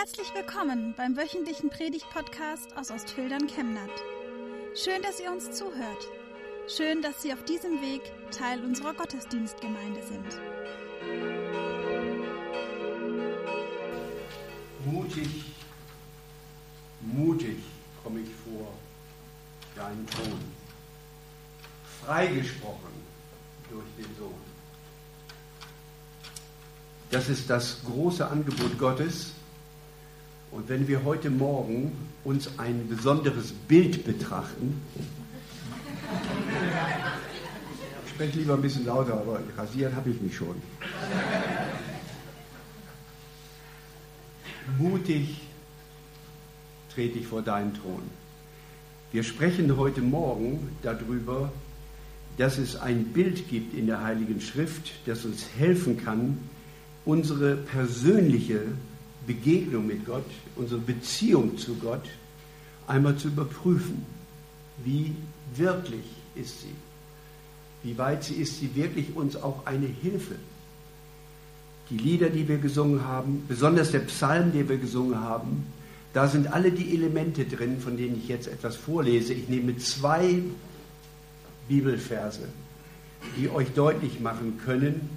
Herzlich willkommen beim wöchentlichen Predigt-Podcast aus Ostfildern Chemnat. Schön, dass ihr uns zuhört. Schön, dass Sie auf diesem Weg Teil unserer Gottesdienstgemeinde sind. Mutig, mutig komme ich vor deinen Thron. Freigesprochen durch den Sohn. Das ist das große Angebot Gottes. Und wenn wir heute Morgen uns ein besonderes Bild betrachten, ich spreche lieber ein bisschen lauter, aber rasieren habe ich mich schon. Mutig trete ich vor deinen Thron. Wir sprechen heute Morgen darüber, dass es ein Bild gibt in der Heiligen Schrift, das uns helfen kann, unsere persönliche Begegnung mit Gott, unsere Beziehung zu Gott einmal zu überprüfen. Wie wirklich ist sie? Wie weit sie ist sie wirklich uns auch eine Hilfe? Die Lieder, die wir gesungen haben, besonders der Psalm, den wir gesungen haben, da sind alle die Elemente drin, von denen ich jetzt etwas vorlese. Ich nehme zwei Bibelverse, die euch deutlich machen können,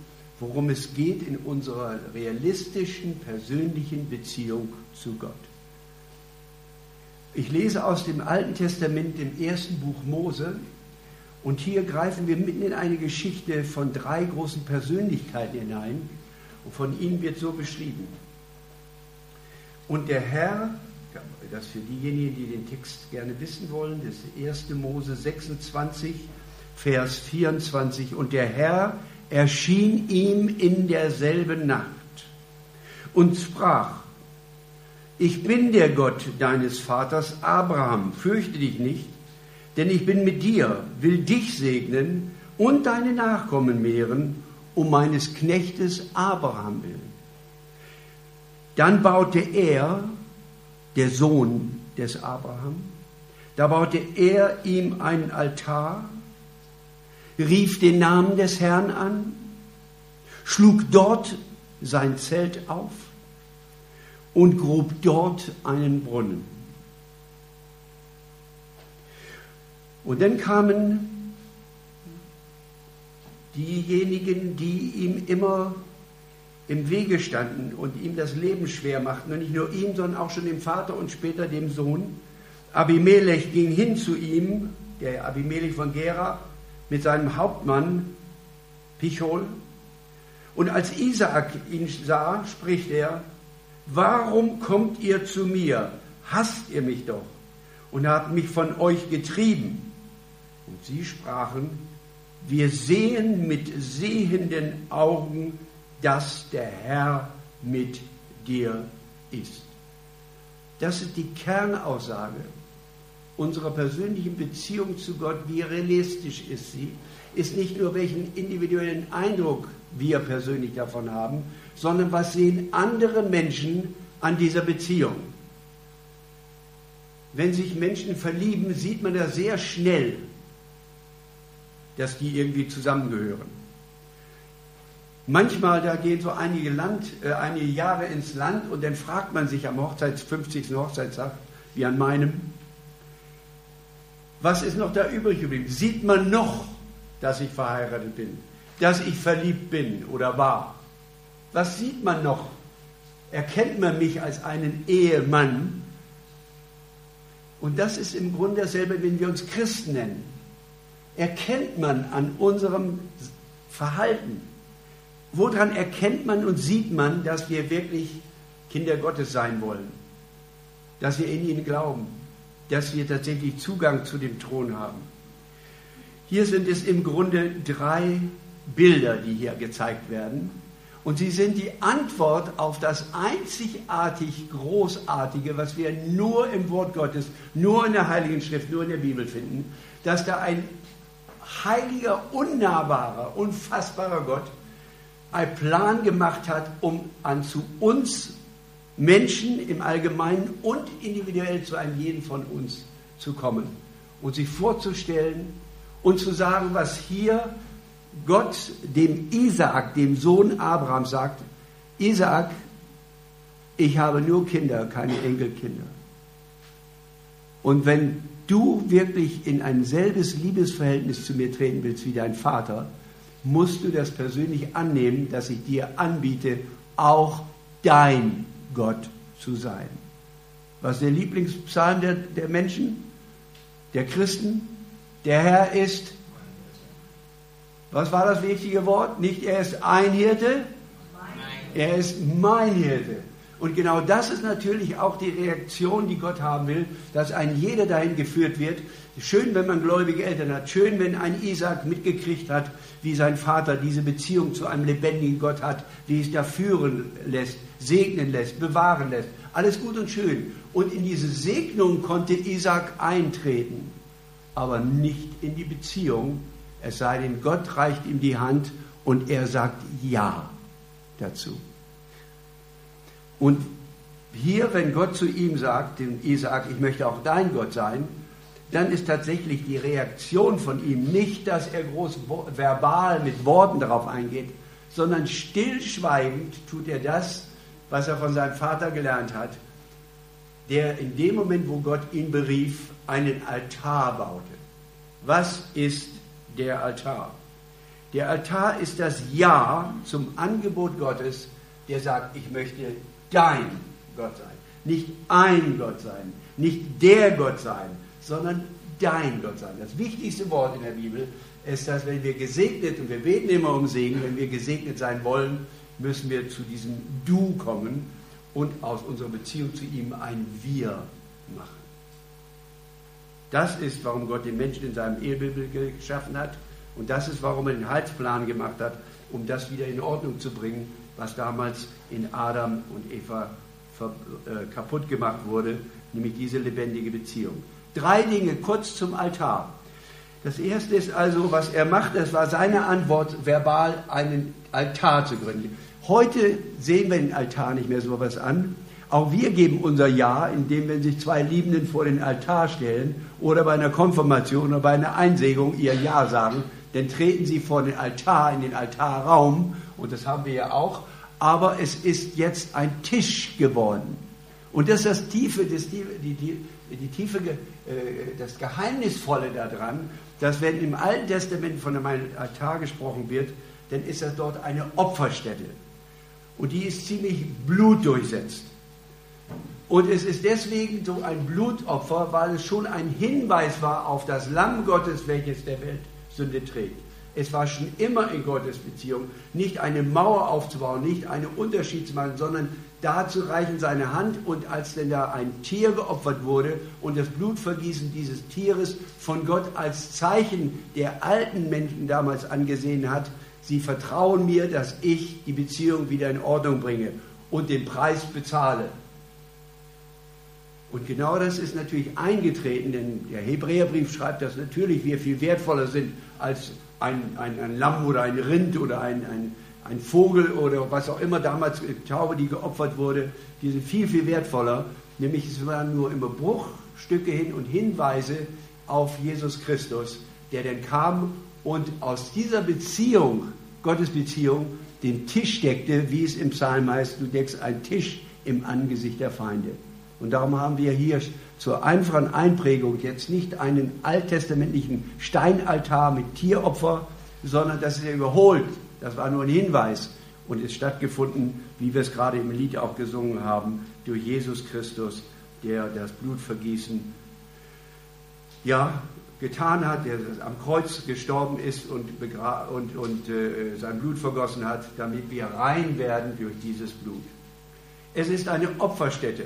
worum es geht in unserer realistischen, persönlichen Beziehung zu Gott. Ich lese aus dem Alten Testament, dem ersten Buch Mose, und hier greifen wir mitten in eine Geschichte von drei großen Persönlichkeiten hinein, und von ihnen wird so beschrieben. Und der Herr, das für diejenigen, die den Text gerne wissen wollen, das 1. Mose 26, Vers 24, und der Herr erschien ihm in derselben Nacht und sprach, ich bin der Gott deines Vaters Abraham, fürchte dich nicht, denn ich bin mit dir, will dich segnen und deine Nachkommen mehren, um meines Knechtes Abraham willen. Dann baute er, der Sohn des Abraham, da baute er ihm einen Altar rief den Namen des Herrn an, schlug dort sein Zelt auf und grub dort einen Brunnen. Und dann kamen diejenigen, die ihm immer im Wege standen und ihm das Leben schwer machten. Und nicht nur ihm, sondern auch schon dem Vater und später dem Sohn. Abimelech ging hin zu ihm, der Abimelech von Gera, mit seinem Hauptmann Pichol. Und als Isaak ihn sah, spricht er, warum kommt ihr zu mir? Hasst ihr mich doch und habt mich von euch getrieben? Und sie sprachen, wir sehen mit sehenden Augen, dass der Herr mit dir ist. Das ist die Kernaussage unserer persönlichen Beziehung zu Gott, wie realistisch ist sie, ist nicht nur, welchen individuellen Eindruck wir persönlich davon haben, sondern was sehen andere Menschen an dieser Beziehung. Wenn sich Menschen verlieben, sieht man da sehr schnell, dass die irgendwie zusammengehören. Manchmal, da gehen so einige, Land, äh, einige Jahre ins Land und dann fragt man sich am Hochzeits, 50. Hochzeitstag, wie an meinem, was ist noch da übrig geblieben? Sieht man noch, dass ich verheiratet bin, dass ich verliebt bin oder war? Was sieht man noch? Erkennt man mich als einen Ehemann? Und das ist im Grunde dasselbe, wenn wir uns Christen nennen. Erkennt man an unserem Verhalten. Woran erkennt man und sieht man, dass wir wirklich Kinder Gottes sein wollen? Dass wir in ihn glauben? Dass wir tatsächlich Zugang zu dem Thron haben. Hier sind es im Grunde drei Bilder, die hier gezeigt werden. Und sie sind die Antwort auf das einzigartig Großartige, was wir nur im Wort Gottes, nur in der Heiligen Schrift, nur in der Bibel finden, dass da ein heiliger, unnahbarer, unfassbarer Gott einen Plan gemacht hat, um an zu uns Menschen im Allgemeinen und individuell zu einem jeden von uns zu kommen und sich vorzustellen und zu sagen, was hier Gott dem Isaak, dem Sohn Abraham sagt. Isaak, ich habe nur Kinder, keine Enkelkinder. Und wenn du wirklich in ein selbes Liebesverhältnis zu mir treten willst wie dein Vater, musst du das persönlich annehmen, dass ich dir anbiete, auch dein Gott zu sein. Was ist der Lieblingspsalm der, der Menschen, der Christen? Der Herr ist, was war das wichtige Wort? Nicht er ist ein Hirte, er ist mein Hirte. Und genau das ist natürlich auch die Reaktion, die Gott haben will, dass ein jeder dahin geführt wird. Schön, wenn man gläubige Eltern hat. Schön, wenn ein Isaac mitgekriegt hat, wie sein Vater diese Beziehung zu einem lebendigen Gott hat, wie es da führen lässt, segnen lässt, bewahren lässt. Alles gut und schön. Und in diese Segnung konnte Isaac eintreten, aber nicht in die Beziehung. Es sei denn, Gott reicht ihm die Hand und er sagt Ja dazu. Und hier, wenn Gott zu ihm sagt, dem Isaak, ich möchte auch dein Gott sein, dann ist tatsächlich die Reaktion von ihm nicht, dass er groß verbal mit Worten darauf eingeht, sondern stillschweigend tut er das, was er von seinem Vater gelernt hat, der in dem Moment, wo Gott ihn berief, einen Altar baute. Was ist der Altar? Der Altar ist das Ja zum Angebot Gottes, der sagt, ich möchte dein Gott sein. Nicht ein Gott sein, nicht der Gott sein, sondern dein Gott sein. Das wichtigste Wort in der Bibel ist, dass wenn wir gesegnet, und wir beten immer um Segen, wenn wir gesegnet sein wollen, müssen wir zu diesem Du kommen und aus unserer Beziehung zu ihm ein Wir machen. Das ist, warum Gott den Menschen in seinem Ehebild geschaffen hat. Und das ist, warum er den Heilsplan gemacht hat, um das wieder in Ordnung zu bringen was damals in Adam und Eva äh, kaputt gemacht wurde, nämlich diese lebendige Beziehung. Drei Dinge kurz zum Altar. Das erste ist also, was er macht, das war seine Antwort, verbal einen Altar zu gründen. Heute sehen wir den Altar nicht mehr so was an. Auch wir geben unser Ja, indem wenn sich zwei Liebenden vor den Altar stellen oder bei einer Konfirmation oder bei einer Einsegung ihr Ja sagen, dann treten sie vor den Altar, in den Altarraum und das haben wir ja auch, aber es ist jetzt ein Tisch geworden. Und das ist das Tiefe, das, die, die, die Tiefe, äh, das Geheimnisvolle daran, dass wenn im Alten Testament von einem Altar gesprochen wird, dann ist das dort eine Opferstätte. Und die ist ziemlich blutdurchsetzt. Und es ist deswegen so ein Blutopfer, weil es schon ein Hinweis war auf das Lamm Gottes, welches der Welt Sünde trägt. Es war schon immer in Gottes Beziehung, nicht eine Mauer aufzubauen, nicht einen Unterschied zu machen, sondern da zu reichen seine Hand und als denn da ein Tier geopfert wurde und das Blutvergießen dieses Tieres von Gott als Zeichen der alten Menschen damals angesehen hat, sie vertrauen mir, dass ich die Beziehung wieder in Ordnung bringe und den Preis bezahle. Und genau das ist natürlich eingetreten, denn der Hebräerbrief schreibt, dass natürlich wir viel wertvoller sind als ein, ein, ein Lamm oder ein Rind oder ein, ein, ein Vogel oder was auch immer damals, Taube, die geopfert wurde, die sind viel, viel wertvoller. Nämlich es waren nur immer Bruchstücke hin und Hinweise auf Jesus Christus, der dann kam und aus dieser Beziehung, Gottes Beziehung, den Tisch deckte, wie es im Psalm heißt, du deckst einen Tisch im Angesicht der Feinde. Und darum haben wir hier zur einfachen Einprägung jetzt nicht einen alttestamentlichen Steinaltar mit Tieropfer, sondern das ist ja überholt. Das war nur ein Hinweis und ist stattgefunden, wie wir es gerade im Lied auch gesungen haben, durch Jesus Christus, der das Blutvergießen ja, getan hat, der am Kreuz gestorben ist und, und, und äh, sein Blut vergossen hat, damit wir rein werden durch dieses Blut. Es ist eine Opferstätte.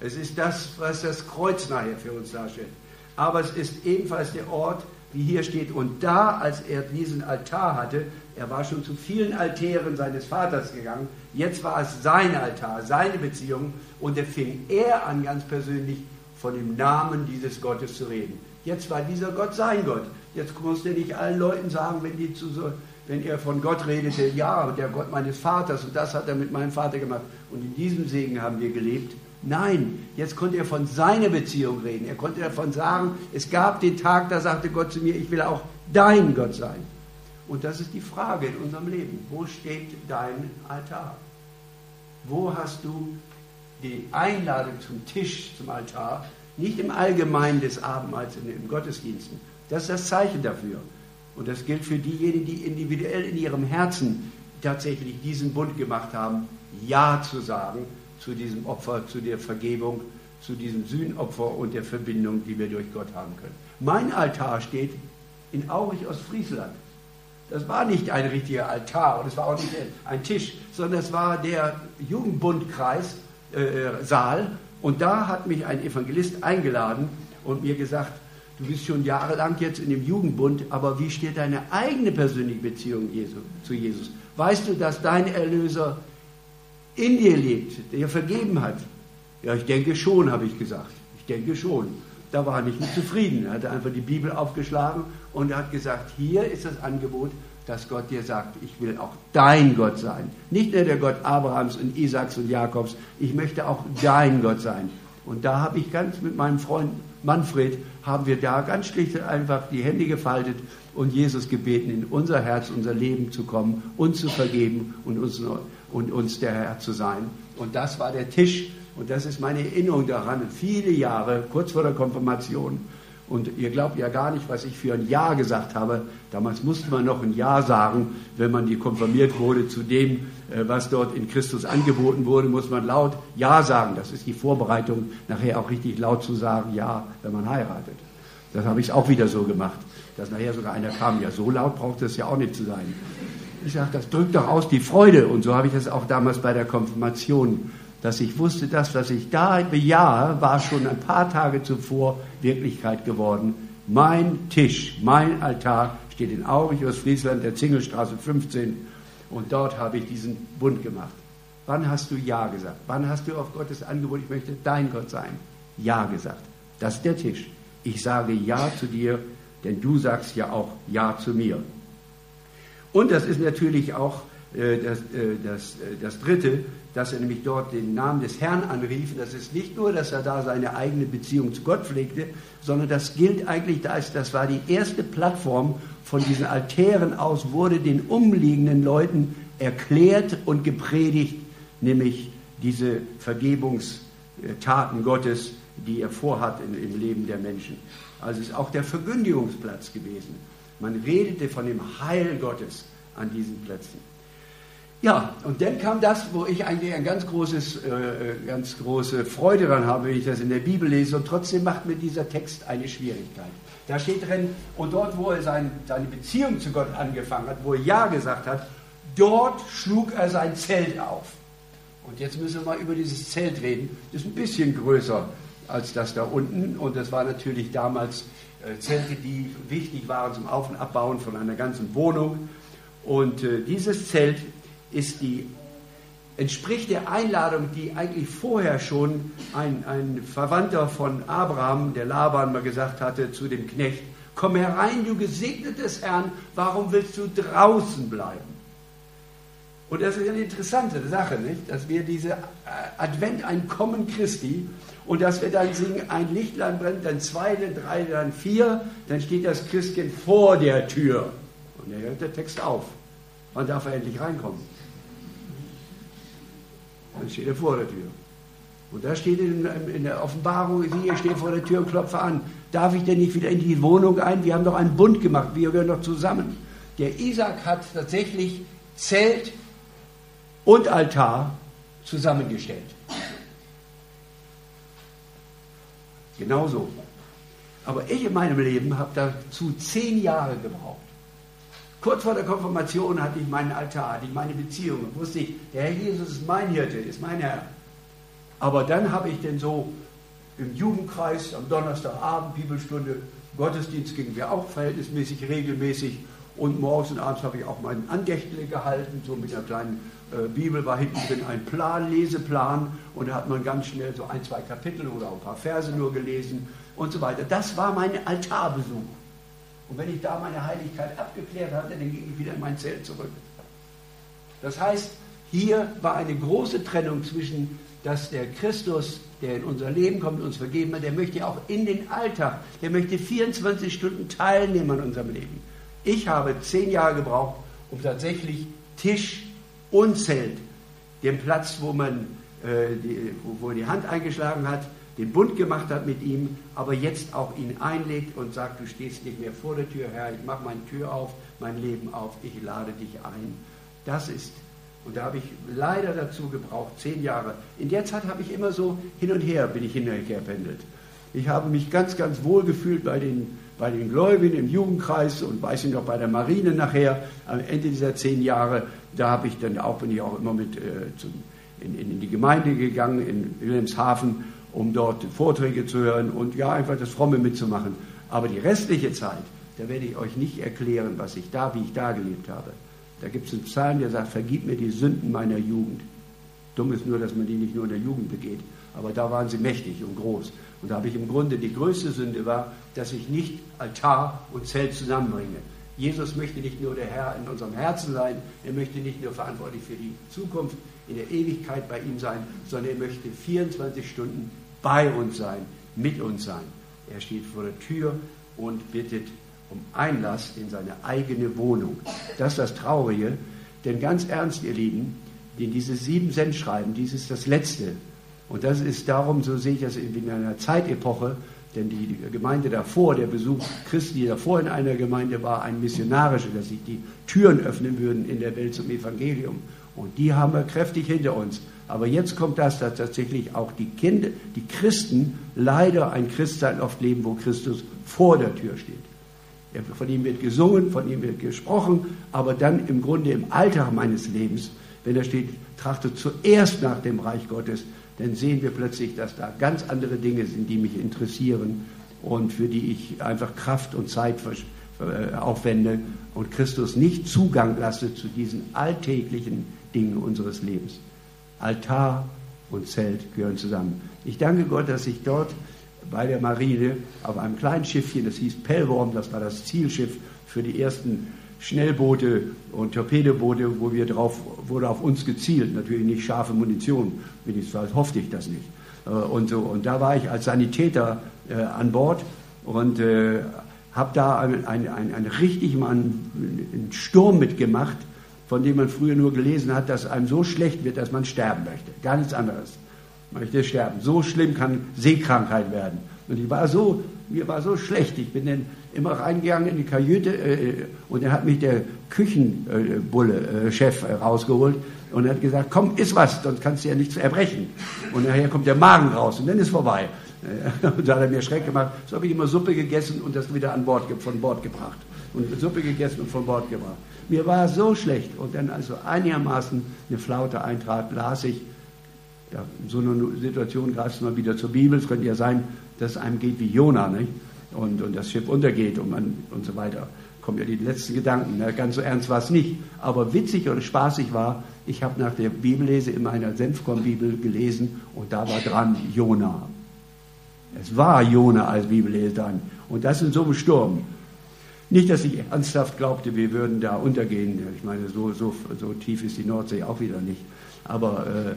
Es ist das, was das Kreuz nachher für uns darstellt. Aber es ist ebenfalls der Ort, wie hier steht, und da, als er diesen Altar hatte, er war schon zu vielen Altären seines Vaters gegangen, jetzt war es sein Altar, seine Beziehung, und da fing er an, ganz persönlich von dem Namen dieses Gottes zu reden. Jetzt war dieser Gott sein Gott. Jetzt musste er nicht allen Leuten sagen, wenn, die zu so, wenn er von Gott redete, ja, der Gott meines Vaters, und das hat er mit meinem Vater gemacht. Und in diesem Segen haben wir gelebt. Nein, jetzt konnte er von seiner Beziehung reden. Er konnte davon sagen, es gab den Tag, da sagte Gott zu mir, ich will auch dein Gott sein. Und das ist die Frage in unserem Leben. Wo steht dein Altar? Wo hast du die Einladung zum Tisch, zum Altar, nicht im Allgemeinen des Abendmahls in den Gottesdiensten. Das ist das Zeichen dafür. Und das gilt für diejenigen, die individuell in ihrem Herzen tatsächlich diesen Bund gemacht haben, Ja zu sagen zu diesem Opfer, zu der Vergebung, zu diesem Sühnopfer und der Verbindung, die wir durch Gott haben können. Mein Altar steht in Aurich aus Friesland. Das war nicht ein richtiger Altar und es war auch nicht ein Tisch, sondern es war der Jugendbundkreis äh, Saal und da hat mich ein Evangelist eingeladen und mir gesagt, du bist schon jahrelang jetzt in dem Jugendbund, aber wie steht deine eigene persönliche Beziehung Jesu, zu Jesus? Weißt du, dass dein Erlöser in dir lebt, der vergeben hat? Ja, ich denke schon, habe ich gesagt. Ich denke schon. Da war er nicht zufrieden. Er hatte einfach die Bibel aufgeschlagen und er hat gesagt, hier ist das Angebot, dass Gott dir sagt, ich will auch dein Gott sein. Nicht nur der Gott Abrahams und Isaaks und Jakobs, ich möchte auch dein Gott sein. Und da habe ich ganz mit meinem Freund Manfred, haben wir da ganz schlicht einfach die Hände gefaltet und Jesus gebeten, in unser Herz, unser Leben zu kommen, uns zu vergeben und uns, und uns der Herr zu sein. Und das war der Tisch und das ist meine Erinnerung daran, viele Jahre, kurz vor der Konfirmation, und ihr glaubt ja gar nicht, was ich für ein Ja gesagt habe. Damals musste man noch ein Ja sagen, wenn man die konfirmiert wurde zu dem, äh, was dort in Christus angeboten wurde, muss man laut Ja sagen. Das ist die Vorbereitung, nachher auch richtig laut zu sagen Ja, wenn man heiratet. Das habe ich auch wieder so gemacht, dass nachher sogar einer kam, ja, so laut braucht es ja auch nicht zu sein. Ich sage, das drückt doch aus die Freude. Und so habe ich das auch damals bei der Konfirmation dass ich wusste, das, was ich da bejahe, war schon ein paar Tage zuvor Wirklichkeit geworden. Mein Tisch, mein Altar steht in Aurich, Ostfriesland, der Zingelstraße 15 und dort habe ich diesen Bund gemacht. Wann hast du Ja gesagt? Wann hast du auf Gottes Angebot, ich möchte dein Gott sein, Ja gesagt? Das ist der Tisch. Ich sage Ja zu dir, denn du sagst ja auch Ja zu mir. Und das ist natürlich auch äh, das, äh, das, äh, das Dritte, dass er nämlich dort den Namen des Herrn anrief. Das ist nicht nur, dass er da seine eigene Beziehung zu Gott pflegte, sondern das gilt eigentlich, das war die erste Plattform von diesen Altären aus, wurde den umliegenden Leuten erklärt und gepredigt, nämlich diese Vergebungstaten Gottes, die er vorhat im Leben der Menschen. Also ist auch der Verkündigungsplatz gewesen. Man redete von dem Heil Gottes an diesen Plätzen. Ja, und dann kam das, wo ich eigentlich ein ganz großes, äh, ganz große Freude daran habe, wenn ich das in der Bibel lese. Und trotzdem macht mir dieser Text eine Schwierigkeit. Da steht drin, und dort, wo er sein, seine Beziehung zu Gott angefangen hat, wo er Ja gesagt hat, dort schlug er sein Zelt auf. Und jetzt müssen wir mal über dieses Zelt reden. Das ist ein bisschen größer als das da unten. Und das war natürlich damals Zelte, die wichtig waren zum Auf- und Abbauen von einer ganzen Wohnung. Und äh, dieses Zelt die, entspricht der Einladung, die eigentlich vorher schon ein, ein Verwandter von Abraham, der Laban, mal gesagt hatte zu dem Knecht, komm herein, du Gesegnetes Herrn, warum willst du draußen bleiben? Und das ist eine interessante Sache, nicht? dass wir diese äh, Advent, ein Kommen Christi, und dass wir dann singen, ein Lichtlein brennt, dann zwei, dann drei, dann vier, dann steht das Christkind vor der Tür. Und dann hört der Text auf. Wann darf er endlich reinkommen? Dann steht er vor der Tür. Und da steht in, in der Offenbarung, ich stehe vor der Tür und klopfe an. Darf ich denn nicht wieder in die Wohnung ein? Wir haben doch einen Bund gemacht, wir gehören doch zusammen. Der Isaac hat tatsächlich Zelt und Altar zusammengestellt. Genauso. Aber ich in meinem Leben habe dazu zehn Jahre gebraucht. Kurz vor der Konfirmation hatte ich meinen Altar, hatte ich meine Beziehung und wusste ich, der Herr Jesus ist mein Hirte, ist mein Herr. Aber dann habe ich denn so im Jugendkreis am Donnerstagabend, Bibelstunde, Gottesdienst gingen wir auch verhältnismäßig regelmäßig und morgens und abends habe ich auch meinen Andächtle gehalten, so mit einer kleinen äh, Bibel war hinten drin ein Plan, Leseplan und da hat man ganz schnell so ein, zwei Kapitel oder ein paar Verse nur gelesen und so weiter. Das war mein Altarbesuch. Und wenn ich da meine Heiligkeit abgeklärt hatte, dann ging ich wieder in mein Zelt zurück. Das heißt, hier war eine große Trennung zwischen, dass der Christus, der in unser Leben kommt, uns vergeben hat, der möchte auch in den Alltag, der möchte 24 Stunden teilnehmen an unserem Leben. Ich habe zehn Jahre gebraucht, um tatsächlich Tisch und Zelt, den Platz, wo man äh, die, wo er die Hand eingeschlagen hat, den Bund gemacht hat mit ihm, aber jetzt auch ihn einlegt und sagt, du stehst nicht mehr vor der Tür, Herr, ich mache meine Tür auf, mein Leben auf, ich lade dich ein. Das ist, und da habe ich leider dazu gebraucht, zehn Jahre. In der Zeit habe ich immer so hin und her, bin ich hin und her pendelt. Ich habe mich ganz, ganz wohl gefühlt bei den, bei den Gläubigen im Jugendkreis und weiß ich noch bei der Marine nachher, am Ende dieser zehn Jahre, da habe ich dann auch, bin ich auch immer mit äh, zum, in, in, die Gemeinde gegangen, in Wilhelmshaven, um dort Vorträge zu hören und ja, einfach das Fromme mitzumachen. Aber die restliche Zeit, da werde ich euch nicht erklären, was ich da, wie ich da gelebt habe. Da gibt es einen Psalm, der sagt, vergib mir die Sünden meiner Jugend. Dumm ist nur, dass man die nicht nur in der Jugend begeht, aber da waren sie mächtig und groß. Und da habe ich im Grunde die größte Sünde war, dass ich nicht Altar und Zelt zusammenbringe. Jesus möchte nicht nur der Herr in unserem Herzen sein, er möchte nicht nur verantwortlich für die Zukunft in der Ewigkeit bei ihm sein, sondern er möchte 24 Stunden bei uns sein, mit uns sein. Er steht vor der Tür und bittet um Einlass in seine eigene Wohnung. Das ist das Traurige, denn ganz ernst, ihr Lieben, in diese sieben Cent schreiben, dies ist das Letzte. Und das ist darum, so sehe ich das in einer Zeitepoche, denn die Gemeinde davor, der Besuch Christi davor in einer Gemeinde war ein missionarischer, dass sich die Türen öffnen würden in der Welt zum Evangelium. Und die haben wir kräftig hinter uns. Aber jetzt kommt das, dass tatsächlich auch die Kinder, die Christen leider ein Christsein oft leben, wo Christus vor der Tür steht. Von ihm wird gesungen, von ihm wird gesprochen, aber dann im Grunde im Alltag meines Lebens, wenn er steht, trachte zuerst nach dem Reich Gottes, dann sehen wir plötzlich, dass da ganz andere Dinge sind, die mich interessieren und für die ich einfach Kraft und Zeit äh, aufwende und Christus nicht Zugang lasse zu diesen alltäglichen Dingen unseres Lebens. Altar und Zelt gehören zusammen. Ich danke Gott, dass ich dort bei der Marine auf einem kleinen Schiffchen, das hieß Pellworm, das war das Zielschiff für die ersten Schnellboote und Torpedoboote, wo wir drauf, wurde auf uns gezielt, natürlich nicht scharfe Munition, wenigstens hoffte ich das nicht. Äh, und, so, und da war ich als Sanitäter äh, an Bord und äh, habe da einen, einen, einen, richtig mal einen, einen Sturm mitgemacht, von dem man früher nur gelesen hat, dass einem so schlecht wird, dass man sterben möchte. Gar nichts anderes. Man möchte sterben. So schlimm kann Seekrankheit werden. Und ich war so, mir war so schlecht. Ich bin dann immer reingegangen in die Kajüte äh, und dann hat mich der Küchenbulle, äh, Chef, äh, rausgeholt und hat gesagt, komm, iss was, sonst kannst du ja nichts erbrechen. Und nachher kommt der Magen raus und dann ist vorbei. Und da hat er mir Schreck gemacht. So habe ich immer Suppe gegessen und das wieder an Bord, von Bord gebracht. Und Suppe gegessen und von Bord gebracht. Mir war so schlecht. Und dann, also einigermaßen eine Flaute eintrat, las ich, ja, in so einer Situation greifst du mal wieder zur Bibel. Es könnte ja sein, dass es einem geht wie Jona, nicht? Und, und das Schiff untergeht und, man, und so weiter. Kommen ja die letzten Gedanken. Ne? Ganz so ernst war es nicht. Aber witzig oder spaßig war, ich habe nach der Bibellese in meiner Senfkorn-Bibel gelesen und da war dran Jona. Es war Jona als Bibellese dran. Und das in so einem Sturm. Nicht, dass ich ernsthaft glaubte, wir würden da untergehen. Ich meine, so, so, so tief ist die Nordsee auch wieder nicht. Aber, äh,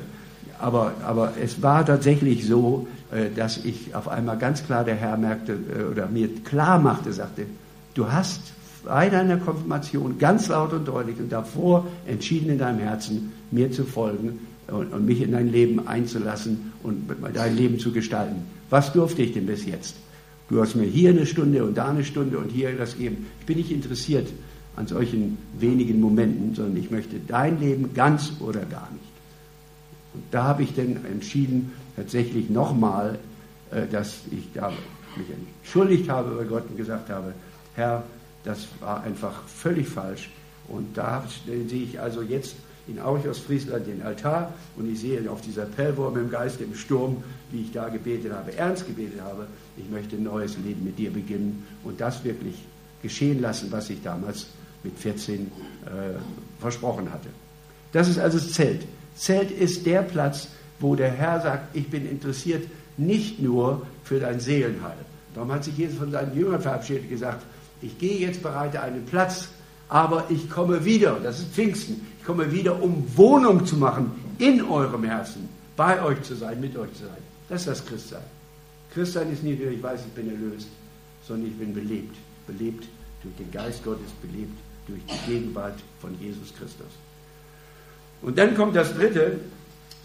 aber, aber es war tatsächlich so, äh, dass ich auf einmal ganz klar der Herr merkte äh, oder mir klar machte, sagte, du hast bei deiner Konfirmation ganz laut und deutlich und davor entschieden in deinem Herzen, mir zu folgen und, und mich in dein Leben einzulassen und dein Leben zu gestalten. Was durfte ich denn bis jetzt? Du hast mir hier eine Stunde und da eine Stunde und hier das geben. Ich bin nicht interessiert an solchen wenigen Momenten, sondern ich möchte dein Leben ganz oder gar nicht. Und da habe ich dann entschieden, tatsächlich nochmal, äh, dass ich da mich entschuldigt habe bei Gott und gesagt habe, Herr, das war einfach völlig falsch. Und da sehe ich also jetzt in Aurich aus Friesland den Altar und ich sehe auf dieser Pellwurm im Geist, im Sturm, wie ich da gebetet habe, ernst gebetet habe, ich möchte ein neues Leben mit dir beginnen und das wirklich geschehen lassen, was ich damals mit 14 äh, versprochen hatte. Das ist also das Zelt. Zelt ist der Platz, wo der Herr sagt, ich bin interessiert nicht nur für dein Seelenheil. Darum hat sich Jesus von seinen Jüngern verabschiedet und gesagt, ich gehe jetzt bereite einen Platz, aber ich komme wieder, das ist Pfingsten, ich komme wieder, um Wohnung zu machen in eurem Herzen, bei euch zu sein, mit euch zu sein. Das ist das Christsein. Christsein ist nicht nur, ich weiß, ich bin erlöst, sondern ich bin belebt. Belebt durch den Geist Gottes, belebt durch die Gegenwart von Jesus Christus. Und dann kommt das Dritte,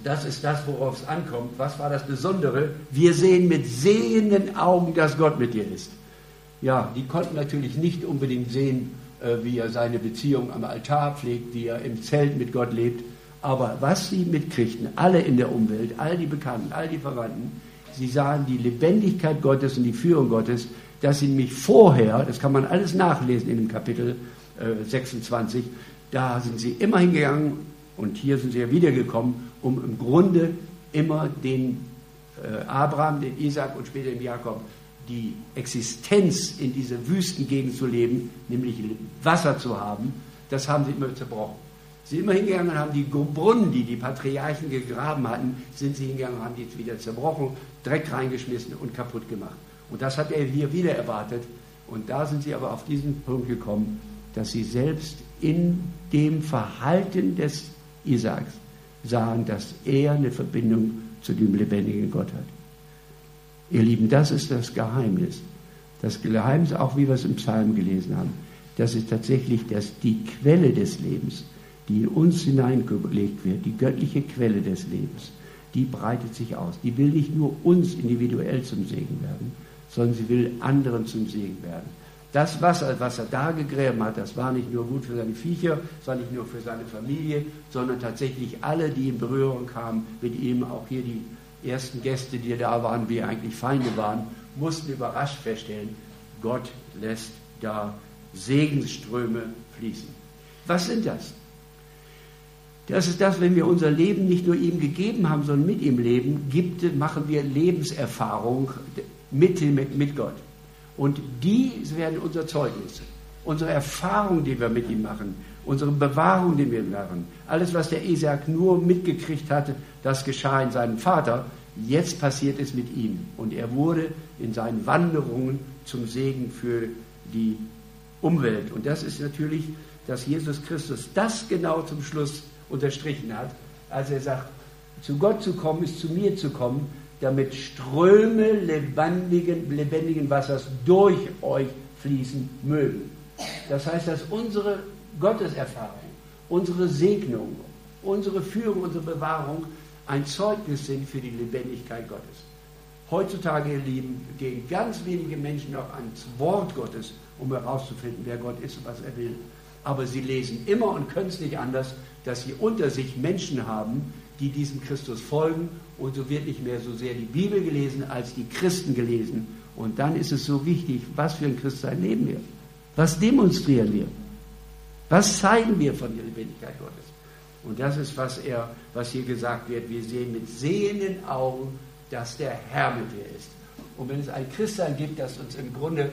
das ist das, worauf es ankommt. Was war das Besondere? Wir sehen mit sehenden Augen, dass Gott mit dir ist. Ja, die konnten natürlich nicht unbedingt sehen, äh, wie er seine Beziehung am Altar pflegt, wie er im Zelt mit Gott lebt. Aber was sie mitkriegten, alle in der Umwelt, all die Bekannten, all die Verwandten, sie sahen die Lebendigkeit Gottes und die Führung Gottes, dass sie nämlich vorher, das kann man alles nachlesen in dem Kapitel äh, 26, da sind sie immer hingegangen und hier sind sie ja wiedergekommen, um im Grunde immer den äh, Abraham, den Isaac und später den Jakob die Existenz in dieser Wüstengegend zu leben, nämlich Wasser zu haben, das haben sie immer zerbrochen. Sie sind immer hingegangen und haben die Brunnen, die die Patriarchen gegraben hatten, sind sie hingegangen und haben die wieder zerbrochen, Dreck reingeschmissen und kaputt gemacht. Und das hat er hier wieder erwartet. Und da sind sie aber auf diesen Punkt gekommen, dass sie selbst in dem Verhalten des Isaaks sahen, dass er eine Verbindung zu dem lebendigen Gott hat. Ihr Lieben, das ist das Geheimnis. Das Geheimnis, auch wie wir es im Psalm gelesen haben, das ist tatsächlich dass die Quelle des Lebens, die in uns hineingelegt wird, die göttliche Quelle des Lebens, die breitet sich aus. Die will nicht nur uns individuell zum Segen werden, sondern sie will anderen zum Segen werden. Das Wasser, was er da gegräben hat, das war nicht nur gut für seine Viecher, das war nicht nur für seine Familie, sondern tatsächlich alle, die in Berührung kamen mit ihm, auch hier die ersten Gäste, die da waren, wie eigentlich Feinde waren, mussten überrascht feststellen, Gott lässt da Segensströme fließen. Was sind das? Das ist das, wenn wir unser Leben nicht nur ihm gegeben haben, sondern mit ihm leben, gibt, machen wir Lebenserfahrung mit, mit, mit Gott. Und die werden unser Zeugnis, unsere Erfahrung, die wir mit ihm machen, unsere Bewahrung, die wir machen, alles, was der Isaac nur mitgekriegt hatte, das geschah in seinem Vater, jetzt passiert es mit ihm. Und er wurde in seinen Wanderungen zum Segen für die Umwelt. Und das ist natürlich, dass Jesus Christus das genau zum Schluss unterstrichen hat, als er sagt, zu Gott zu kommen ist zu mir zu kommen, damit Ströme lebendigen, lebendigen Wassers durch euch fließen mögen. Das heißt, dass unsere Gotteserfahrung, unsere Segnung, unsere Führung, unsere Bewahrung ein Zeugnis sind für die Lebendigkeit Gottes. Heutzutage, ihr Lieben, gehen ganz wenige Menschen noch ans Wort Gottes, um herauszufinden, wer Gott ist und was er will. Aber sie lesen immer und können es nicht anders, dass sie unter sich Menschen haben, die diesem Christus folgen. Und so wird nicht mehr so sehr die Bibel gelesen, als die Christen gelesen. Und dann ist es so wichtig, was für ein Christsein leben wir? Was demonstrieren wir? Was zeigen wir von der Lebendigkeit Gottes? Und das ist, was, er, was hier gesagt wird. Wir sehen mit sehenden Augen, dass der Herr mit dir ist. Und wenn es ein Christsein gibt, das uns im Grunde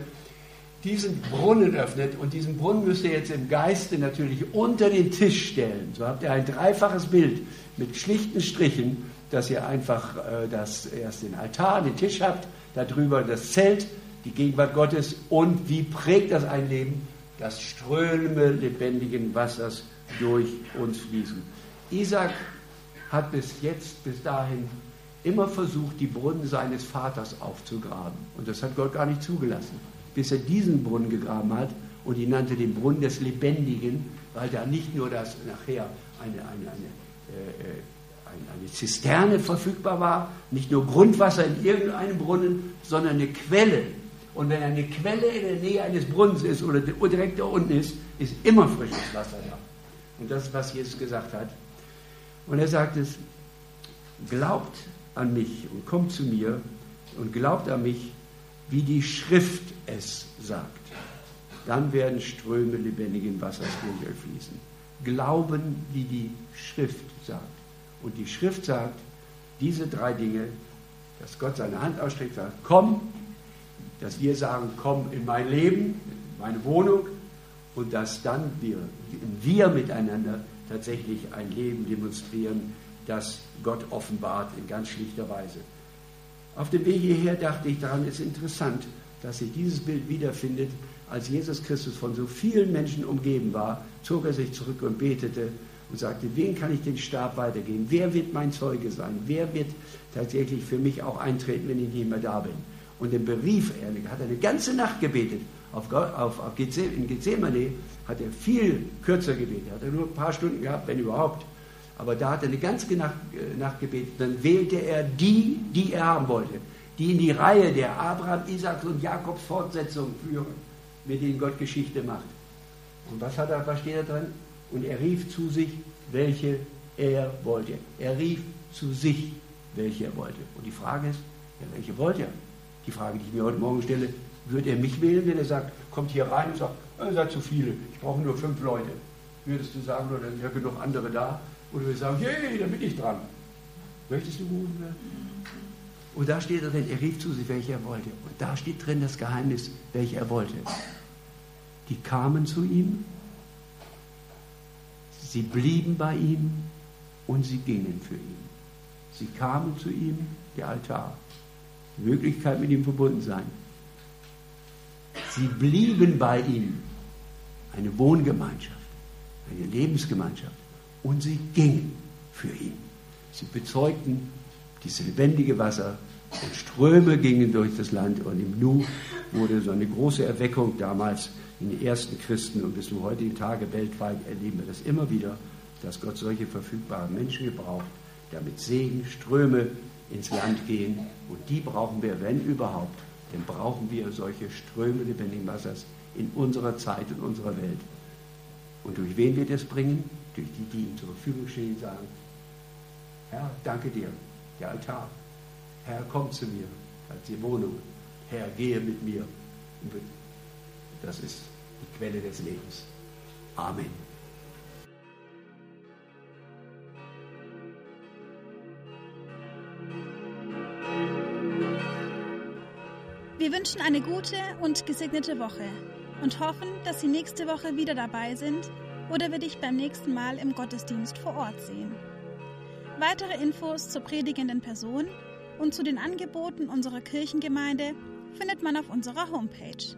diesen Brunnen öffnet, und diesen Brunnen müsst ihr jetzt im Geiste natürlich unter den Tisch stellen. So habt ihr ein dreifaches Bild mit schlichten Strichen, dass ihr einfach äh, das, erst den Altar, den Tisch habt, darüber das Zelt, die Gegenwart Gottes und wie prägt das ein Leben? Das Ströme lebendigen Wassers durch uns fließen. Isaac hat bis jetzt, bis dahin, immer versucht, die Brunnen seines Vaters aufzugraben. Und das hat Gott gar nicht zugelassen, bis er diesen Brunnen gegraben hat und ihn nannte den Brunnen des Lebendigen, weil da nicht nur das nachher eine, eine, eine, äh, äh eine Zisterne verfügbar war, nicht nur Grundwasser in irgendeinem Brunnen, sondern eine Quelle. Und wenn eine Quelle in der Nähe eines Brunnens ist oder direkt da unten ist, ist immer frisches Wasser da. Und das ist, was Jesus gesagt hat. Und er sagt es, glaubt an mich und kommt zu mir und glaubt an mich, wie die Schrift es sagt. Dann werden Ströme lebendigen Wassers durch euch fließen. Glauben, wie die Schrift sagt. Und die Schrift sagt, diese drei Dinge, dass Gott seine Hand ausstreckt, sagt, komm, dass wir sagen, komm in mein Leben, in meine Wohnung, und dass dann wir, wir miteinander tatsächlich ein Leben demonstrieren, das Gott offenbart in ganz schlichter Weise. Auf dem Weg hierher dachte ich daran, es ist interessant, dass sich dieses Bild wiederfindet, als Jesus Christus von so vielen Menschen umgeben war, zog er sich zurück und betete und sagte, wen kann ich den Stab weitergeben? Wer wird mein Zeuge sein? Wer wird tatsächlich für mich auch eintreten, wenn ich nicht mehr da bin? Und dann berief er, hat eine ganze Nacht gebetet auf, auf, auf in Gethsemane hat er viel kürzer gebetet, hat er nur ein paar Stunden gehabt, wenn überhaupt. Aber da hat er eine ganze Nacht, äh, Nacht gebetet. Dann wählte er die, die er haben wollte, die in die Reihe der Abraham, Isaaks und Jakobs Fortsetzung führen, mit denen Gott Geschichte macht. Und was, hat er, was steht da drin? Und er rief zu sich, welche er wollte. Er rief zu sich, welche er wollte. Und die Frage ist, ja, welche wollte er? Die Frage, die ich mir heute Morgen stelle, würde er mich wählen, wenn er sagt, kommt hier rein und sagt, ihr seid zu viele, ich brauche nur fünf Leute. Würdest du sagen, oder sind ja genug andere da? Oder du sagen, hey, da bin ich dran. Möchtest du gerufen werden? Und da steht drin, er rief zu sich, welche er wollte. Und da steht drin das Geheimnis, welche er wollte. Die kamen zu ihm, sie blieben bei ihm und sie gingen für ihn. Sie kamen zu ihm, der Altar. Die Möglichkeit, mit ihm verbunden sein. Sie blieben bei ihm. Eine Wohngemeinschaft, eine Lebensgemeinschaft. Und sie gingen für ihn. Sie bezeugten dieses lebendige Wasser und Ströme gingen durch das Land. Und im Nu wurde so eine große Erweckung damals in den ersten Christen und bis zum heutigen Tage weltweit erleben wir das immer wieder, dass Gott solche verfügbaren Menschen gebraucht, damit Segen, Ströme ins Land gehen. Und die brauchen wir, wenn überhaupt, dann brauchen wir solche Ströme lebendigen Wassers in unserer Zeit und unserer Welt. Und durch wen wir das bringen? Durch die, die ihm zur Verfügung stehen, sagen, Herr, danke dir, der Altar. Herr, komm zu mir als die Wohnung. Herr, gehe mit mir. Das ist die Quelle des Lebens. Amen. Wir wünschen eine gute und gesegnete Woche und hoffen, dass Sie nächste Woche wieder dabei sind oder wir dich beim nächsten Mal im Gottesdienst vor Ort sehen. Weitere Infos zur predigenden Person und zu den Angeboten unserer Kirchengemeinde findet man auf unserer Homepage